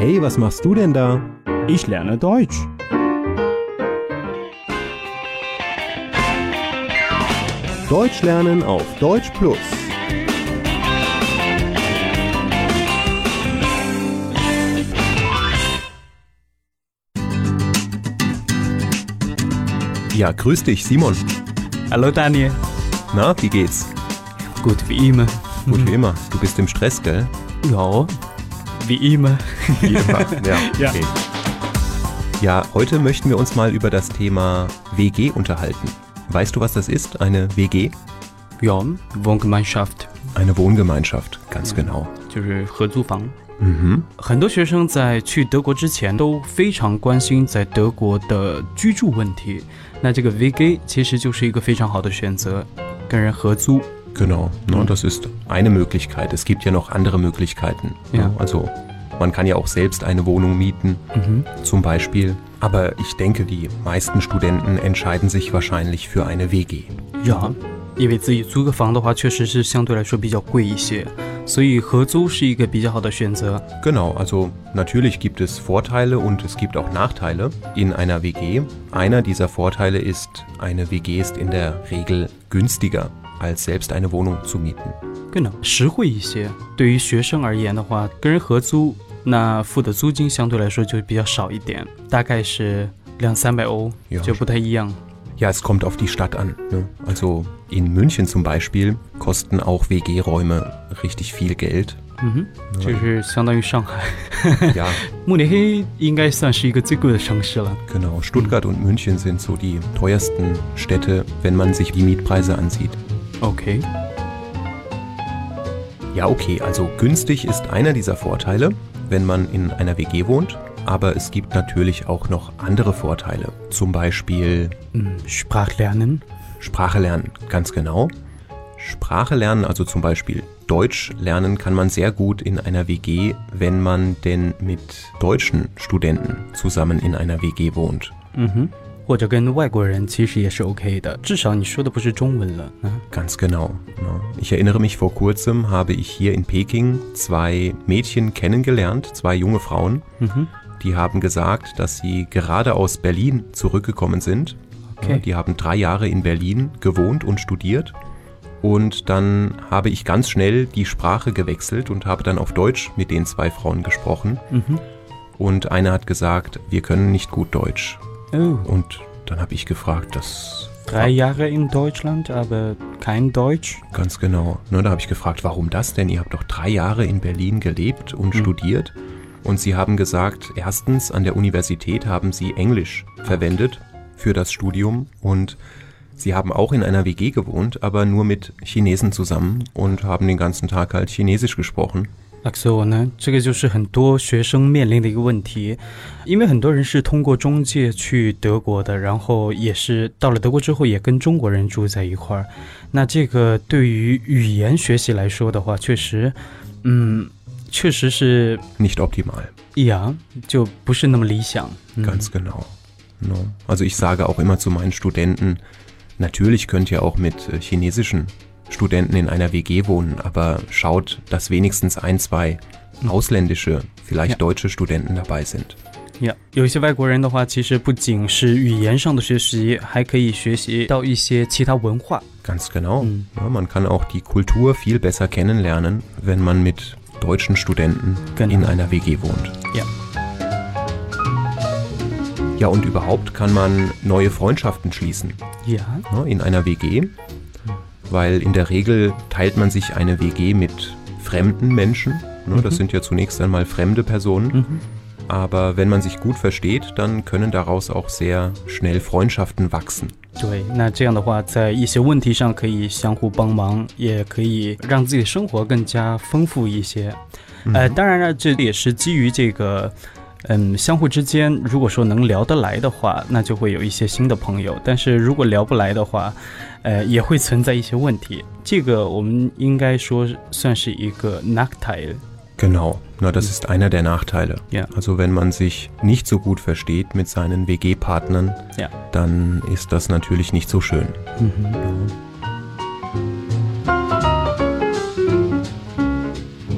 Hey, was machst du denn da? Ich lerne Deutsch. Deutsch lernen auf Deutsch Plus. Ja, grüß dich, Simon. Hallo Daniel. Na, wie geht's? Gut wie immer. Gut wie immer. Du bist im Stress, gell? Ja, wie immer. Wie immer. Ja, Ja. okay. Ja, heute möchten wir uns mal über das Thema WG unterhalten. Weißt du, was das ist? Eine WG? Ja, Wohngemeinschaft Eine Wohngemeinschaft, ganz genau. 就是合租房。 Mhm. 很多学生在去德国之前都非常关心在德国的居住问题，那这个 VG 其实就是一个非常好的选择，跟人合租。 Genau, ne, das ist eine Möglichkeit. Es gibt ja noch andere Möglichkeiten. Ja. Ne? Also man kann ja auch selbst eine Wohnung mieten, 嗯哼， zum Beispiel. Aber ich denke, die meisten Studenten entscheiden sich wahrscheinlich für eine WG. 呀，因为自己租个房的话，确实是相对来说比较贵一些，所以合租是一个比较好的选择。 Genau, also natürlich gibt es Vorteile und es gibt auch Nachteile in einer WG. Einer dieser Vorteile ist, eine WG ist in der Regel günstiger, als selbst eine Wohnung zu mieten. Genau，实惠一些。对于学生而言的话，跟人合租，那付的租金相对来说就比较少一点，大概是两三百欧， Ja. 就不太一样。 Ja, es kommt auf die Stadt an. Ne? Also in München zum Beispiel kosten auch WG-Räume richtig viel Geld. 嗯哼，就是相当于上海， Ja, 慕尼黑应该算是一个最贵的城市了。 genau. Stuttgart und München sind so die teuersten Städte, wenn man sich die Mietpreise ansieht. Okay. Ja, okay, also günstig ist einer dieser Vorteile, wenn man in einer WG wohnt, aber es gibt natürlich auch noch andere Vorteile, zum Beispiel hm, Sprachlernen. Sprache lernen, ganz genau. Sprache lernen, also zum Beispiel Deutsch lernen, kann man sehr gut in einer WG, wenn man denn mit deutschen Studenten zusammen in einer WG wohnt. Mhm. 或者跟外国人其实也是 OK 的，至少你说的不是中文了。嗯 Ganz genau. ne. Ich erinnere mich, vor kurzem habe ich hier in Peking zwei Mädchen kennengelernt, zwei junge Frauen. 嗯哼 Die haben gesagt, dass sie gerade aus Berlin zurückgekommen sind. Okay. Ja, Die haben drei Jahre in Berlin gewohnt und studiert. Und dann habe ich ganz schnell die Sprache gewechselt und habe dann auf Deutsch mit den zwei Frauen gesprochen. 嗯哼， Und eine hat gesagt, wir können nicht gut Deutsch. 哦，Und dann habe ich gefragt, das drei Jahre in Deutschland, aber kein Deutsch. ganz genau. Ne, da habe ich gefragt, warum das denn? Ihr habt doch drei Jahre in Berlin gelebt und Mhm. studiert. Und sie haben gesagt, erstens an der Universität haben sie Englisch verwendet für das Studium und sie haben auch in einer WG gewohnt, aber nur mit Chinesen zusammen und haben den ganzen Tag halt Chinesisch gesprochen. Ach so 呢，这个就是很多学生面临的一个问题，因为很多人是通过中介去德国的，然后也是到了德国之后也跟中国人住在一块儿。那这个对于语言学习来说的话，确实，嗯，确实是 Nicht optimal, 呀，就不是那么理想。嗯 ganz genau. Ne? Also ich sage auch immer zu meinen Studenten, natürlich könnt ihr auch mit äh, chinesischen Studenten in einer WG wohnen, aber schaut, dass wenigstens ein, zwei ausländische, vielleicht Ja. deutsche Studenten dabei sind. 呀有一些外国人的话，其实不仅是语言上的学习，还可以学习到一些其他文化。 Ganz genau. Mhm. Ja, man kann auch die Kultur viel besser kennenlernen, wenn man mit deutschen Studenten Genau. in einer WG wohnt. Ja. Ja, und überhaupt kann man neue Freundschaften schließen Ja， ne, in einer WG, weil in der Regel teilt man sich eine WG mit fremden Menschen. Ne, Das Mhm. sind ja zunächst einmal fremde Personen. 嗯哼。 Aber wenn man sich gut versteht, dann können daraus auch sehr schnell Freundschaften wachsen. 对，那这样的话，在一些问题上可以相互帮忙，也可以让自己的生活更加丰富一些。呃，当然了，这也是基于这个， 嗯，相互之间如果说能聊得来的话，那就会有一些新的朋友。但是如果聊不来的话，呃，也会存在一些问题。这个我们应该说算是一个 Nachteil。Genau, na, das ist einer der Nachteile. Ja. Also wenn man sich nicht so gut versteht mit seinen WG-Partnern, Ja. dann ist das natürlich nicht so schön. 嗯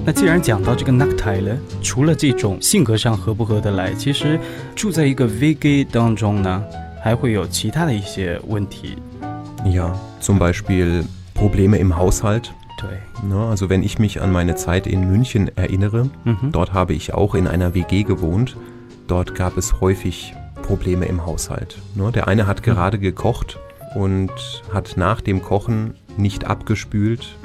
那既然讲到这个 Nacktile 了，除了这种性格上合不合得来，其实住在一个 VG 当中呢，还会有其他的一些问题。Ja, zum Beispiel Probleme im Haushalt. 对。Na, also wenn ich mich an meine Zeit in München erinnere, Mhm. dort habe ich auch in einer WG gewohnt. Dort gab es häufig Probleme im Haushalt. Ne, der eine hat gerade gekocht und hat nach dem Kochen nicht abgespült.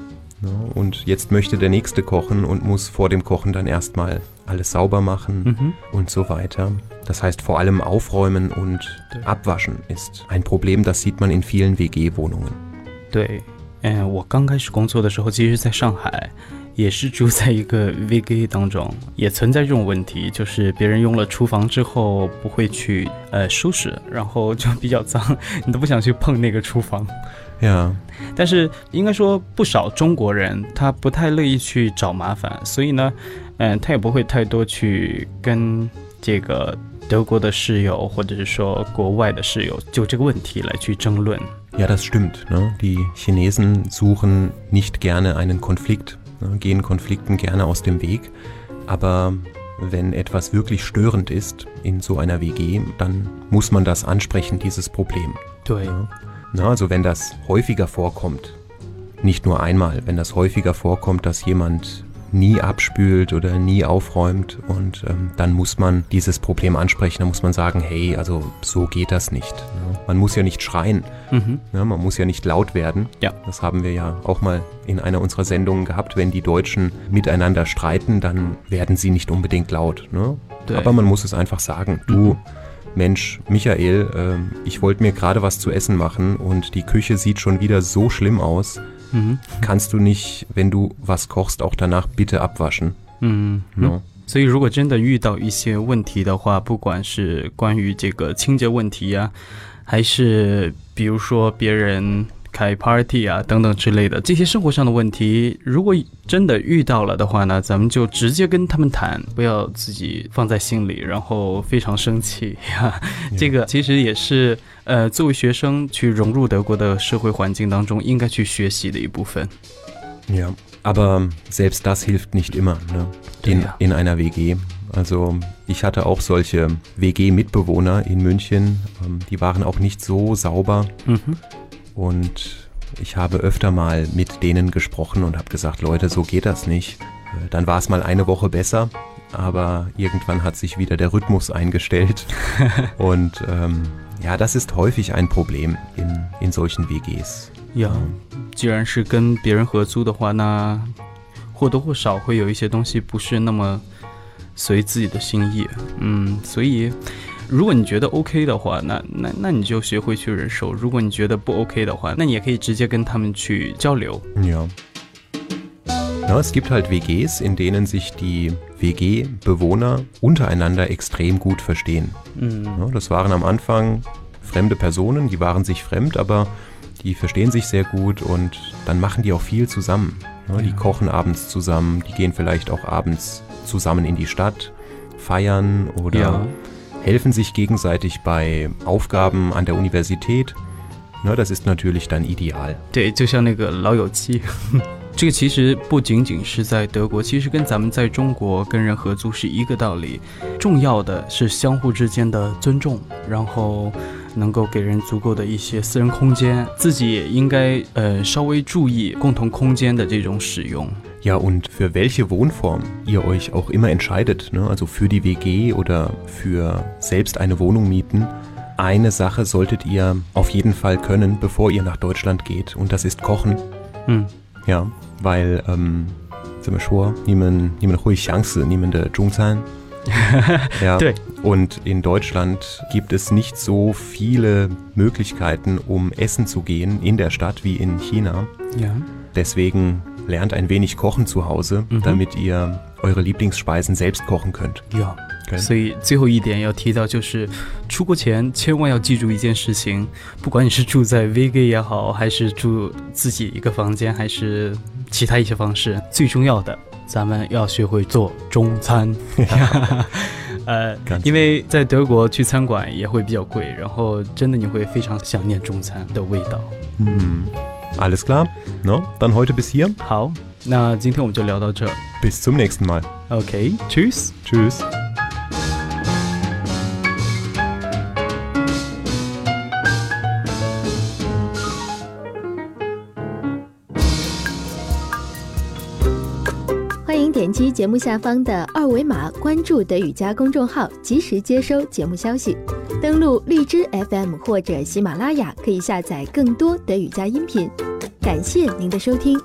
Ne, und jetzt möchte der nächste kochen und muss vor dem Kochen dann erstmal alles sauber machen Mhm. und so weiter. Das heißt, vor allem Aufräumen und Abwaschen ist ein Problem, das sieht man in vielen WG-Wohnungen. 对，嗯，我刚开始工作的时候，其实在上海， 也是住在一个 VGA 当中，也存在这种问题，就是别人用了厨房之后不会去呃收拾，然后就比较脏，你都不想去碰那个厨房。Ja, 但是应该说，不少中国人他不太乐意去找麻烦，所以呢，嗯，他也不会太多去跟这个德国的室友或者是说国外的室友就这个问题来去争论。Ja, das stimmt. Ne? Die Chinesen suchen nicht gerne einen Konflikt? Gehen Konflikten gerne aus dem Weg. Aber wenn etwas wirklich störend ist in so einer WG, dann muss man das ansprechen, dieses Problem. 对，Na, also wenn das häufiger vorkommt, nicht nur einmal, wenn das häufiger vorkommt, dass jemand nie abspült oder nie aufräumt und ähm, dann muss man dieses Problem ansprechen, dann muss man sagen, hey, also so geht das nicht. Ne? Man muss ja nicht schreien, 嗯哼，Ne, man muss ja nicht laut werden. Ja. Das haben wir ja auch mal in einer unserer Sendungen gehabt. Wenn die Deutschen miteinander streiten, dann werden sie nicht unbedingt laut. Ne? Aber man muss es einfach sagen. Du, Mensch, Michael, ähm, ich wollte mir gerade was zu essen machen und die Küche sieht schon wieder so schlimm aus 嗯 Kannst du nicht, wenn du was kochst, auch danach bitte abwaschen? 嗯嗯。 No? 所以，如果真的遇到一些问题的话，不管是关于这个清洁问题呀、还是比如说别人 开 party 啊等等之类的这些生活上的问题，如果真的遇到了的话呢，咱们就直接跟他们谈，不要自己放在心里，然后非常生气呀。这个其实也是呃，作为学生去融入德国的社会环境当中应该去学习的一部分。Ja, aber selbst das hilft nicht immer ne? in, Ja. in einer WG. Also ich hatte auch solche WG-Mitbewohner in München, ähm, die waren auch nicht so sauber und ich habe öfter mal mit denen gesprochen und habe gesagt, Leute, so geht das nicht. Äh, Dann war es mal eine Woche besser, aber irgendwann hat sich wieder der Rhythmus eingestellt und ähm, ja, das ist häufig ein Problem in, in solchen WGs. 呀，既然是跟别人合租的话，那或多或少会有一些东西不是那么随自己的心意。嗯，所以 如果你觉得 OK 的话，那那那你就学会去忍受；如果你觉得不 OK 的话，那你也可以直接跟他们去交流。 Ja. Ja, es gibt halt WGs, in denen sich die WG-Bewohner untereinander extrem gut verstehen. 嗯 Ja, das waren am Anfang fremde Personen, die waren sich fremd, aber die verstehen sich sehr gut und dann machen die auch viel zusammen. Ja, die Ja. kochen abends zusammen, die gehen vielleicht auch abends zusammen in die Stadt, feiern oder 呀， helfen sich gegenseitig bei Aufgaben an der Universität. Ja, das ist natürlich dann ideal. 对，就像那个老友记。这个其实不仅仅是在德国，其实跟咱们在中国跟人合租是一个道理。重要的是相互之间的尊重，然后能够给人足够的一些私人空间，自己也应该呃稍微注意共同空间的这种使用。Ja, und für welche Wohnform ihr euch auch immer entscheidet, ne? also für die WG oder für selbst eine Wohnung mieten, eine Sache solltet ihr auf jeden Fall können, bevor ihr nach Deutschland geht, und das ist Kochen. Hm. Ja, weil, ähm, sind wir schon, niemand, niemand ruhig Chance, niemand äh, der Zhongzahn. ja. Und in Deutschland gibt es nicht so viele Möglichkeiten, um essen zu gehen in der Stadt wie in China. Ja. Deswegen lernt ein wenig kochen zu Hause, Mhm. damit ihr eure Lieblingsspeisen selbst kochen könnt. 呀。Okay? 所以最后一点要提到，就是出国前千万要记住一件事情，不管你是住在 VG 也好，还是住自己一个房间，还是其他一些方式，最重要的，咱们要学会做中餐。呃 因为在德国去餐馆也会比较贵，然后真的你会非常想念中餐的味道。Hm. Alles klar? No? Dann heute bis hier. 好，那今天我们就聊到这。Bis zum nächsten Mal. Okay, tschüss. Tschüss. 欢迎点击节目下方的二维码关注德语家公众号，及时接收节目消息。登录荔枝 FM 或者喜马拉雅，可以下载更多德语佳音频。感谢您的收听。